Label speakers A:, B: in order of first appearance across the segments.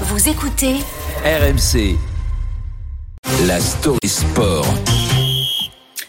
A: Vous écoutez
B: RMC. La story sport.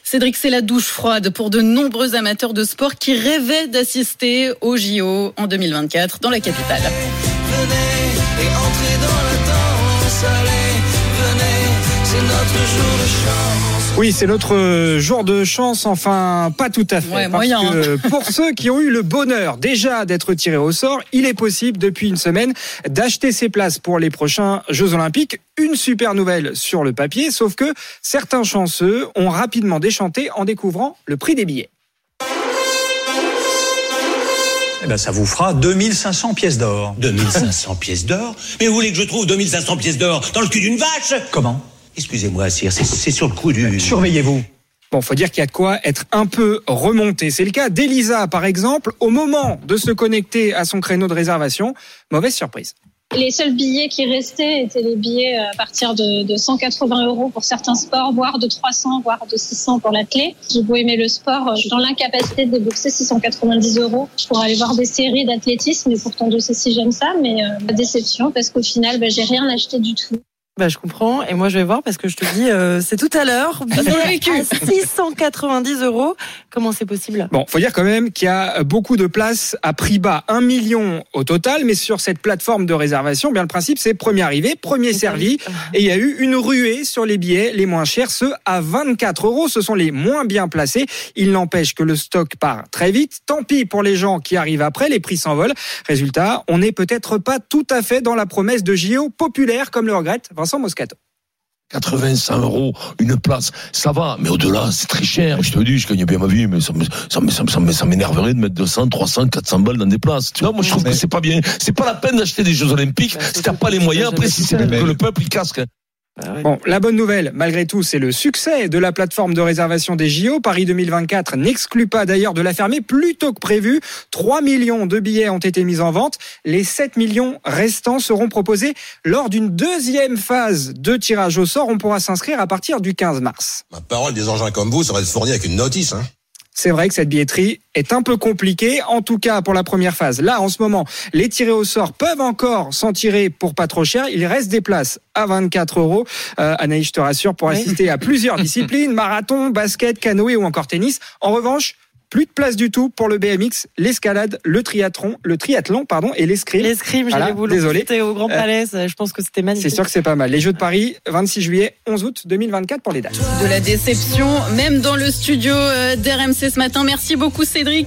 C: Cédric, c'est la douche froide pour de nombreux amateurs de sport qui rêvaient d'assister au JO en 2024 dans la capitale.
D: Venez et entrez dans la danse, allez, venez, c'est notre jour de chance.
E: Oui, c'est notre jour de chance, enfin pas tout à fait.
C: Ouais,
E: parce
C: moyen, hein.
E: que pour ceux qui ont eu le bonheur déjà d'être tirés au sort, il est possible depuis une semaine d'acheter ses places pour les prochains Jeux Olympiques. Une super nouvelle sur le papier, sauf que certains chanceux ont rapidement déchanté en découvrant le prix des billets.
F: Eh ben, ça vous fera 2500 pièces d'or.
G: 2500 pièces d'or? Mais vous voulez que je trouve 2500 pièces d'or dans le cul d'une vache?
F: Comment?
G: Excusez-moi, sire, c'est- c'est sur le coup du...
F: Surveillez-vous.
E: Bon, faut dire qu'il y a de quoi être un peu remonté. C'est le cas d'Elisa, par exemple, au moment de se connecter à son créneau de réservation. Mauvaise surprise.
H: Les seuls billets qui restaient étaient les billets à partir de, de 180 euros pour certains sports, voire de 300, voire de 600 pour l'athlète. J'ai beau aimer le sport, je suis dans l'incapacité de débourser 690 euros pour aller voir des séries d'athlétisme. Et pourtant, je sais si j'aime ça, mais euh, déception parce qu'au final, bah, j'ai rien acheté du tout.
I: Bah, je comprends. Et moi, je vais voir parce que je te dis, euh, c'est tout à l'heure.
C: vécu.
I: À 690 euros. Comment c'est possible?
E: Bon, faut dire quand même qu'il y a beaucoup de places à prix bas, un million au total, mais sur cette plateforme de réservation, bien le principe c'est premier arrivé, premier servi, et il y a eu une ruée sur les billets les moins chers, ceux à 24 euros, ce sont les moins bien placés. Il n'empêche que le stock part très vite. Tant pis pour les gens qui arrivent après, les prix s'envolent. Résultat, on n'est peut-être pas tout à fait dans la promesse de JO populaire, comme le regrette Vincent Moscato.
J: 80, 100 euros, une place, ça va, mais au-delà, c'est très cher. Je te dis, je gagne bien ma vie, mais ça me- ça me- ça me- ça m'énerverait de mettre 200, 300, 400 balles dans des places. Tu vois, moi, je trouve que c'est pas bien. C'est pas la peine d'acheter des Jeux Olympiques
I: Bah,
J: si t'as pas les moyens. Après, si c'est que le peuple, il casque.
I: Bah.
E: Bon, la bonne nouvelle, malgré tout, c'est le succès de la plateforme de réservation des JO. Paris 2024 n'exclut pas d'ailleurs de la fermer plus tôt que prévu. 3 millions de billets ont été mis en vente. Les 7 millions restants seront proposés lors d'une deuxième phase de tirage au sort. On pourra s'inscrire à partir du 15 mars.
K: Ma parole, des engins comme vous seraient fournis avec une notice. Hein.
E: C'est vrai que cette billetterie est un peu compliquée, en tout cas pour la première phase. Là, en ce moment, les tirés au sort peuvent encore s'en tirer pour pas trop cher. Il reste des places à 24 euros. Euh, Anaïs, je te rassure, pour
I: Oui.
E: assister à plusieurs disciplines, marathon, basket, canoë ou encore tennis. En revanche, plus de place du tout pour le BMX, l'escalade, le triathlon, le triathlon, pardon, et l'escrime.
I: L'escrime,
E: Voilà,
I: j'allais vous
E: désolé.
I: C'était au Grand
E: Euh,
I: Palais. Je pense que c'était magnifique.
E: C'est sûr que c'est pas mal. Les Jeux de Paris, 26 juillet, 11 août 2024 pour les dates.
C: De la déception, même dans le studio euh, d'RMC ce matin. Merci beaucoup Cédric.